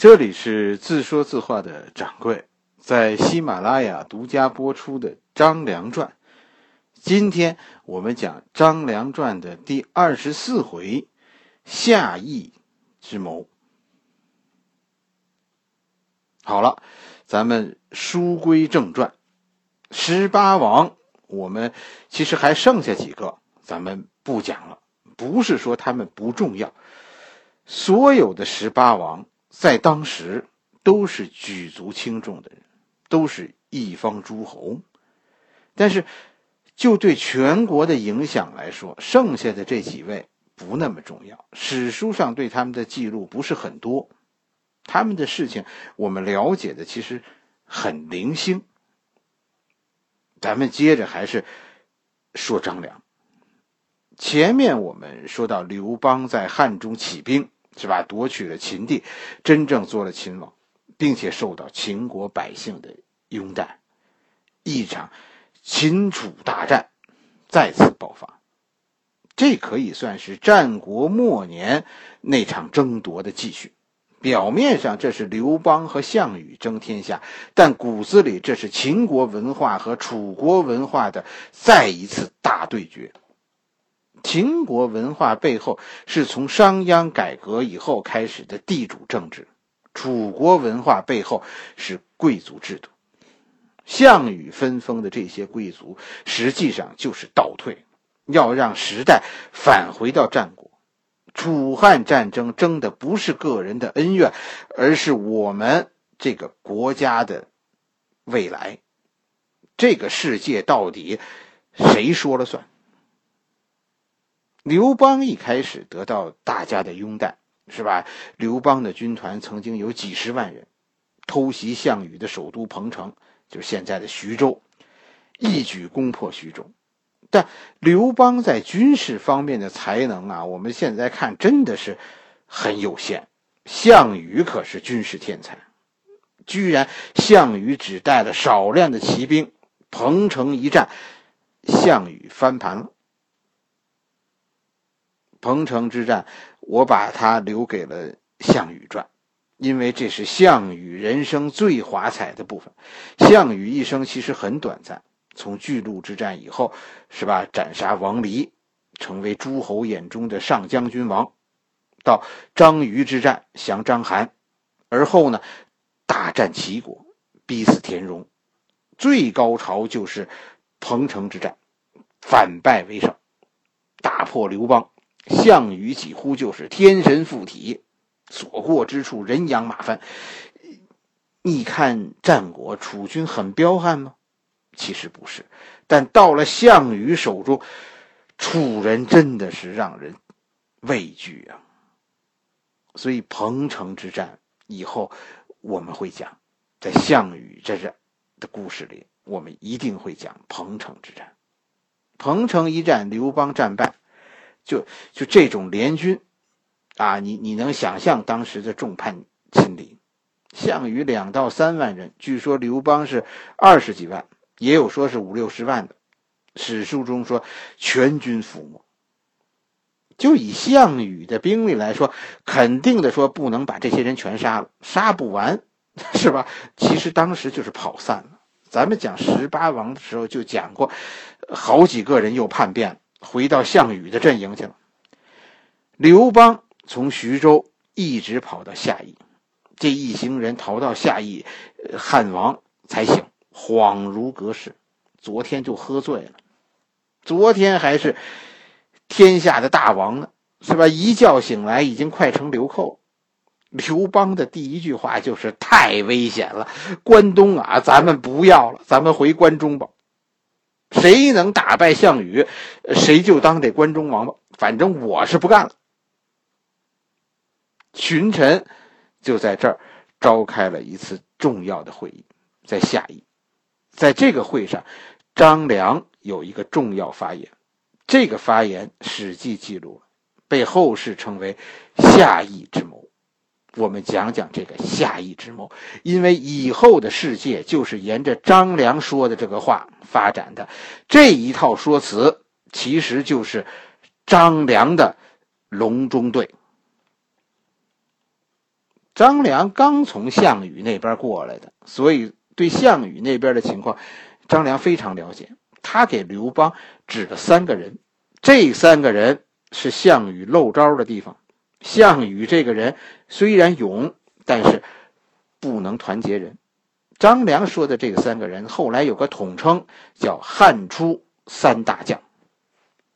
这里是自说自话的掌柜，在喜马拉雅独家播出的《张良传》。今天我们讲《张良传》的第二十四回——夏邑之谋。好了，咱们书归正传。十八王，我们其实还剩下几个，咱们不讲了。不是说他们不重要，所有的十八王。在当时，都是举足轻重的人，都是一方诸侯。但是，就对全国的影响来说，剩下的这几位不那么重要。史书上对他们的记录不是很多，他们的事情我们了解的其实很零星。咱们接着还是说张良。前面我们说到刘邦在汉中起兵。是吧？夺取了秦地，真正做了秦王，并且受到秦国百姓的拥戴，一场秦楚大战再次爆发。这可以算是战国末年那场争夺的继续。表面上这是刘邦和项羽争天下，但骨子里这是秦国文化和楚国文化的再一次大对决。秦国文化背后是从商鞅改革以后开始的地主政治，楚国文化背后是贵族制度。项羽分封的这些贵族实际上就是倒退，要让时代返回到战国。楚汉战争争的不是个人的恩怨，而是我们这个国家的未来。这个世界到底谁说了算？刘邦一开始得到大家的拥戴，是吧？刘邦的军团曾经有几十万人，偷袭项羽的首都彭城，就是现在的徐州，一举攻破徐州。但刘邦在军事方面的才能啊，我们现在看真的是很有限。项羽可是军事天才，居然项羽只带了少量的骑兵，彭城一战，项羽翻盘了。彭城之战，我把它留给了《项羽传》，因为这是项羽人生最华彩的部分。项羽一生其实很短暂，从巨鹿之战以后，是吧？斩杀王离，成为诸侯眼中的上将军王；到张瑜之战降章邯，而后呢，大战齐国，逼死田荣，最高潮就是彭城之战，反败为胜，打破刘邦。项羽几乎就是天神附体，所过之处人仰马翻。你看战国楚军很彪悍吗？其实不是，但到了项羽手中，楚人真的是让人畏惧啊。所以彭城之战以后我们会讲，在项羽这这的故事里，我们一定会讲彭城之战。彭城一战，刘邦战败。就就这种联军，啊，你你能想象当时的众叛亲离？项羽两到三万人，据说刘邦是二十几万，也有说是五六十万的。史书中说全军覆没。就以项羽的兵力来说，肯定的说不能把这些人全杀了，杀不完，是吧？其实当时就是跑散了。咱们讲十八王的时候就讲过，好几个人又叛变了。回到项羽的阵营去了。刘邦从徐州一直跑到夏邑，这一行人逃到夏邑，汉王才醒，恍如隔世。昨天就喝醉了，昨天还是天下的大王呢，是吧？一觉醒来，已经快成流寇。刘邦的第一句话就是：“太危险了，关东啊，咱们不要了，咱们回关中吧。”谁能打败项羽，谁就当这关中王吧。反正我是不干了。群臣就在这儿召开了一次重要的会议，在夏邑。在这个会上，张良有一个重要发言，这个发言《史记》记录了，被后世称为“夏邑之谋”。我们讲讲这个夏邑之谋，因为以后的世界就是沿着张良说的这个话发展的。这一套说辞其实就是张良的隆中对。张良刚从项羽那边过来的，所以对项羽那边的情况，张良非常了解。他给刘邦指了三个人，这三个人是项羽漏招的地方。项羽这个人虽然勇，但是不能团结人。张良说的这三个人，后来有个统称叫汉初三大将：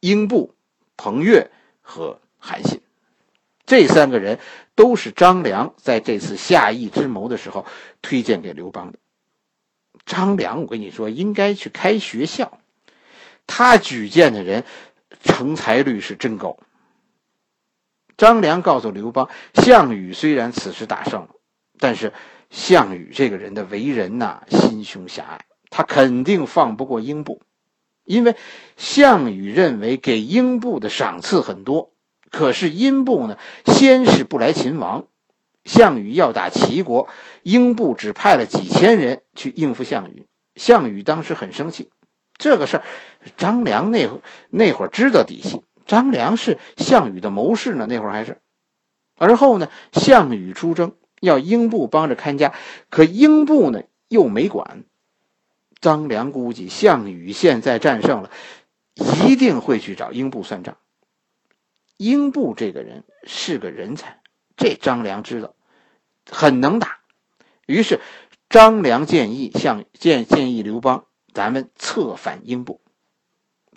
英布、彭越和韩信。这三个人都是张良在这次下邑之谋的时候推荐给刘邦的。张良，我跟你说，应该去开学校。他举荐的人成才率是真高。张良告诉刘邦，项羽虽然此时打胜了，但是项羽这个人的为人呐，心胸狭隘，他肯定放不过英布，因为项羽认为给英布的赏赐很多。可是英布呢，先是不来秦王，项羽要打齐国，英布只派了几千人去应付项羽，项羽当时很生气。这个事儿，张良那那会儿知道底细，张良是项羽的谋士呢，那会儿还是。而后呢，项羽出征要英布帮着看家，可英布呢又没管。张良估计项羽现在战胜了，一定会去找英布算账。英布这个人是个人才，这张良知道，很能打。于是，张良建议向建建议刘邦，咱们策反英布。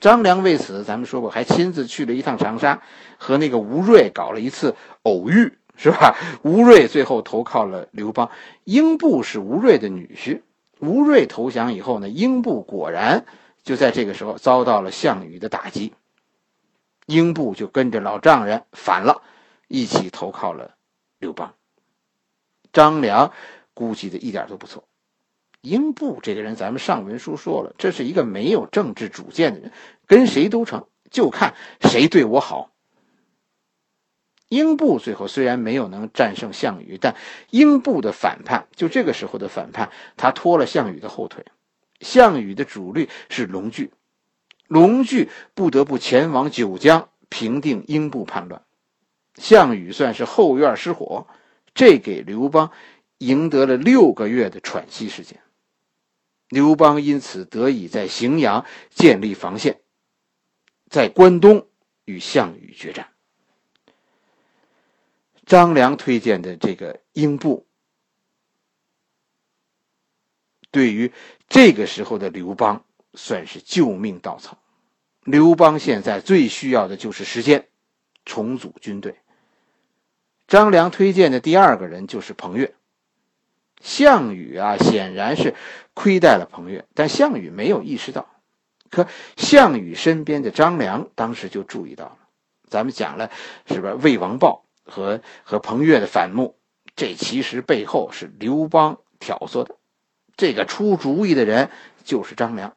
张良为此，咱们说过，还亲自去了一趟长沙，和那个吴瑞搞了一次偶遇，是吧？吴瑞最后投靠了刘邦。英布是吴瑞的女婿。吴瑞投降以后呢，英布果然就在这个时候遭到了项羽的打击。英布就跟着老丈人反了，一起投靠了刘邦。张良估计的一点都不错。英布这个人，咱们上文书说了，这是一个没有政治主见的人，跟谁都成，就看谁对我好。英布最后虽然没有能战胜项羽，但英布的反叛，就这个时候的反叛，他拖了项羽的后腿。项羽的主力是龙惧。龙惧不得不前往九江平定英布叛乱，项羽算是后院失火，这给刘邦赢得了六个月的喘息时间。刘邦因此得以在荥阳建立防线，在关东与项羽决战。张良推荐的这个英布，对于这个时候的刘邦算是救命稻草。刘邦现在最需要的就是时间，重组军队。张良推荐的第二个人就是彭越。项羽啊，显然是亏待了彭越，但项羽没有意识到。可项羽身边的张良当时就注意到了。咱们讲了，是不是魏王豹和和彭越的反目？这其实背后是刘邦挑唆的。这个出主意的人就是张良。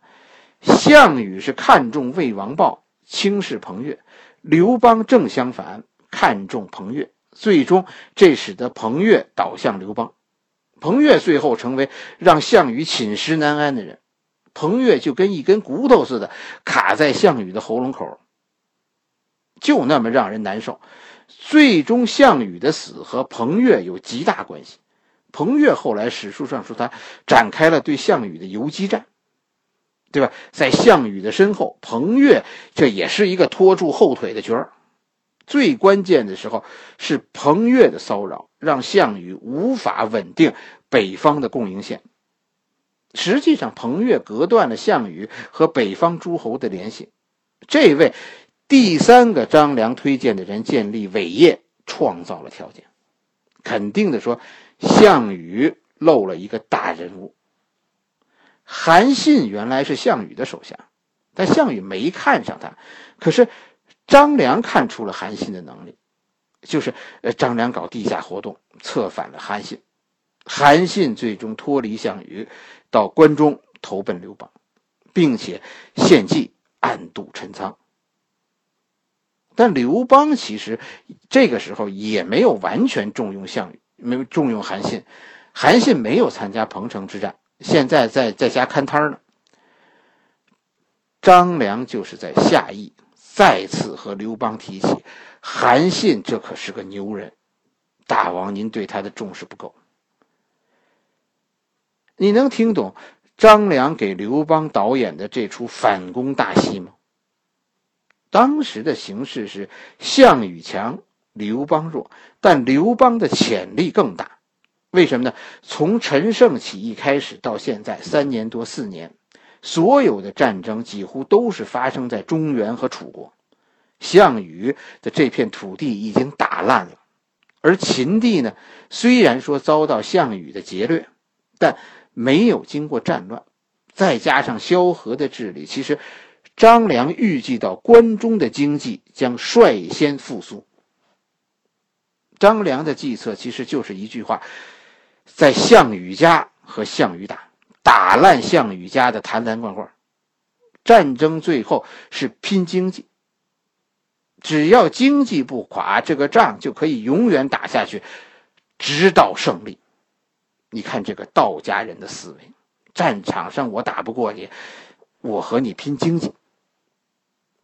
项羽是看重魏王豹，轻视彭越；刘邦正相反，看重彭越。最终，这使得彭越倒向刘邦。彭越最后成为让项羽寝食难安的人。彭越就跟一根骨头似的，卡在项羽的喉咙口，就那么让人难受。最终，项羽的死和彭越有极大关系。彭越后来史书上说，他展开了对项羽的游击战。对吧？在项羽的身后，彭越这也是一个拖住后腿的角儿。最关键的时候是彭越的骚扰，让项羽无法稳定北方的供应线。实际上，彭越隔断了项羽和北方诸侯的联系。这位第三个张良推荐的人建立伟业，创造了条件。肯定的说，项羽漏了一个大人物。韩信原来是项羽的手下，但项羽没看上他。可是张良看出了韩信的能力，就是呃，张良搞地下活动，策反了韩信。韩信最终脱离项羽，到关中投奔刘邦，并且献计暗度陈仓。但刘邦其实这个时候也没有完全重用项羽，没有重用韩信。韩信没有参加彭城之战。现在在在家看摊呢。张良就是在下邑再次和刘邦提起韩信，这可是个牛人。大王您对他的重视不够。你能听懂张良给刘邦导演的这出反攻大戏吗？当时的形势是项羽强，刘邦弱，但刘邦的潜力更大。为什么呢？从陈胜起义开始到现在三年多四年，所有的战争几乎都是发生在中原和楚国。项羽的这片土地已经打烂了，而秦地呢，虽然说遭到项羽的劫掠，但没有经过战乱。再加上萧何的治理，其实张良预计到关中的经济将率先复苏。张良的计策其实就是一句话。在项羽家和项羽打，打烂项羽家的坛坛罐罐。战争最后是拼经济，只要经济不垮，这个仗就可以永远打下去，直到胜利。你看这个道家人的思维，战场上我打不过你，我和你拼经济。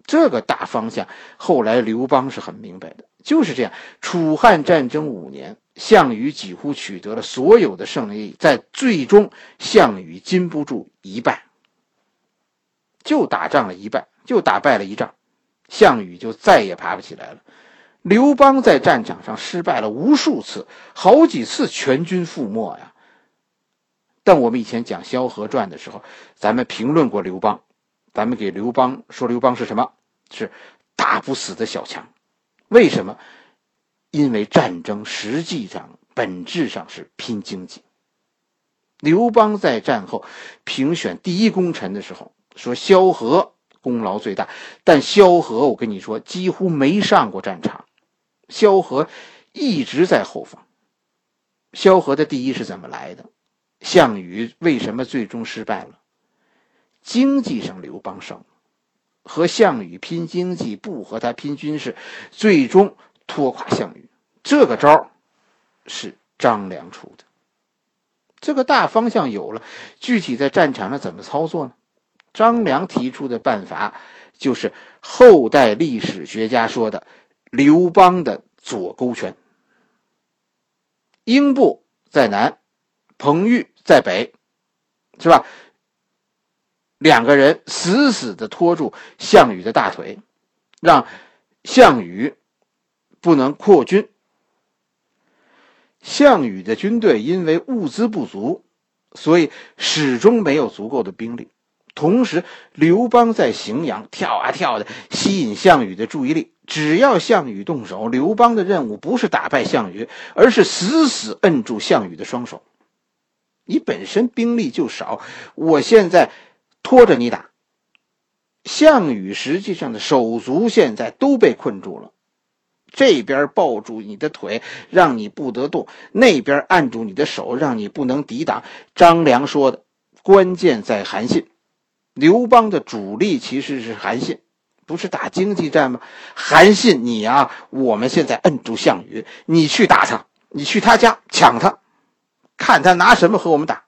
这个大方向，后来刘邦是很明白的，就是这样。楚汉战争五年。项羽几乎取得了所有的胜利，在最终，项羽禁不住一败，就打仗了一败，就打败了一仗，项羽就再也爬不起来了。刘邦在战场上失败了无数次，好几次全军覆没呀。但我们以前讲《萧何传》的时候，咱们评论过刘邦，咱们给刘邦说刘邦是什么？是打不死的小强。为什么？因为战争实际上本质上是拼经济。刘邦在战后评选第一功臣的时候说：“萧何功劳最大。”但萧何，我跟你说，几乎没上过战场。萧何一直在后方。萧何的第一是怎么来的？项羽为什么最终失败了？经济上刘邦胜，和项羽拼经济，不和他拼军事，最终。拖垮项羽，这个招是张良出的。这个大方向有了，具体在战场上怎么操作呢？张良提出的办法就是后代历史学家说的刘邦的左勾拳。英布在南，彭昱在北，是吧？两个人死死的拖住项羽的大腿，让项羽。不能扩军。项羽的军队因为物资不足，所以始终没有足够的兵力。同时，刘邦在荥阳跳啊跳的，吸引项羽的注意力。只要项羽动手，刘邦的任务不是打败项羽，而是死死摁住项羽的双手。你本身兵力就少，我现在拖着你打。项羽实际上的手足现在都被困住了。这边抱住你的腿，让你不得动；那边按住你的手，让你不能抵挡。张良说的，关键在韩信。刘邦的主力其实是韩信，不是打经济战吗？韩信，你啊，我们现在摁住项羽，你去打他，你去他家抢他，看他拿什么和我们打。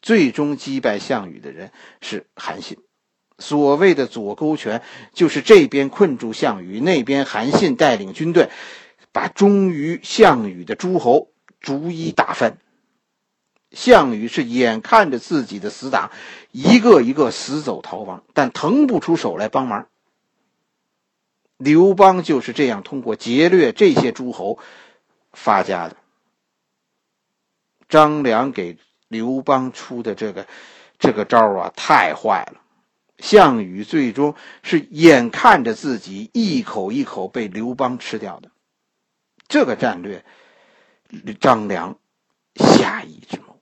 最终击败项羽的人是韩信。所谓的左勾拳，就是这边困住项羽，那边韩信带领军队，把忠于项羽的诸侯逐一打翻。项羽是眼看着自己的死党一个一个死走逃亡，但腾不出手来帮忙。刘邦就是这样通过劫掠这些诸侯发家的。张良给刘邦出的这个这个招啊，太坏了。项羽最终是眼看着自己一口一口被刘邦吃掉的，这个战略，张良下意之谋。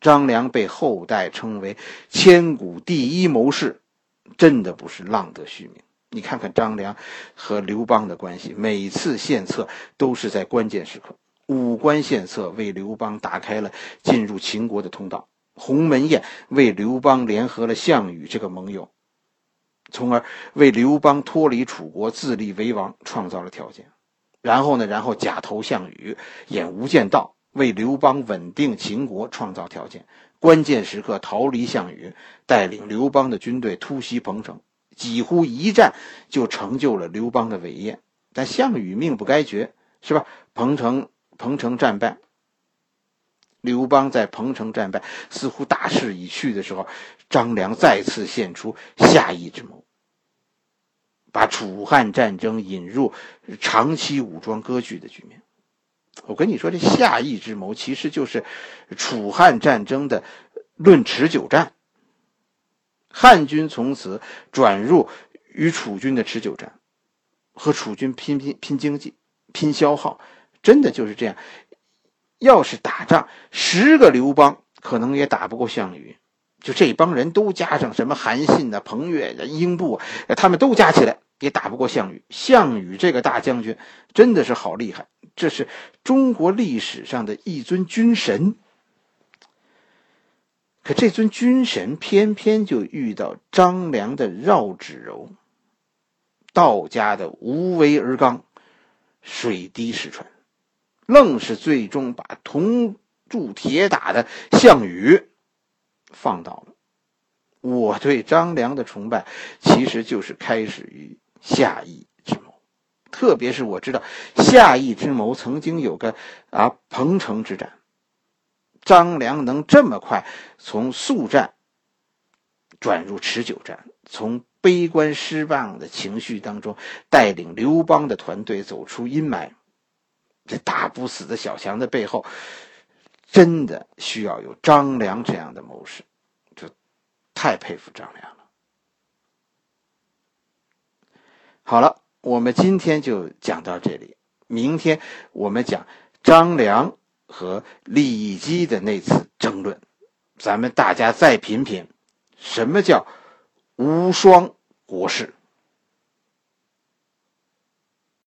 张良被后代称为千古第一谋士，真的不是浪得虚名。你看看张良和刘邦的关系，每次献策都是在关键时刻。武关献策为刘邦打开了进入秦国的通道。鸿门宴为刘邦联合了项羽这个盟友，从而为刘邦脱离楚国自立为王创造了条件。然后呢，然后假投项羽，演无间道，为刘邦稳定秦国创造条件。关键时刻逃离项羽，带领刘邦的军队突袭彭城。几乎一战就成就了刘邦的伟业。但项羽命不该绝，是吧？彭城彭城战败，刘邦在彭城战败，似乎大势已去的时候，张良再次献出下邑之谋，把楚汉战争引入长期武装割据的局面。我跟你说，这下邑之谋其实就是楚汉战争的论持久战。汉军从此转入与楚军的持久战。和楚军拼拼拼经济，拼消耗，真的就是这样。要是打仗，十个刘邦可能也打不过项羽。就这帮人都加上什么韩信呐、彭越啊、英布，他们都加起来也打不过项羽。项羽这个大将军真的是好厉害，这是中国历史上的一尊军神。可这尊军神偏偏就遇到张良的绕指柔。道家的无为而刚，水滴石穿，愣是最终把铜铸铁打的项羽放倒了。我对张良的崇拜，其实就是开始于夏邑之谋。特别是我知道夏邑之谋曾经有个啊彭城之战，张良能这么快从速战转入持久战，从。悲观失望的情绪当中，带领刘邦的团队走出阴霾。这打不死的小强的背后，真的需要有张良这样的谋士，就太佩服张良了。好了，我们今天就讲到这里，明天我们讲张良和李基的那次争论，咱们大家再品品什么叫。无双国士。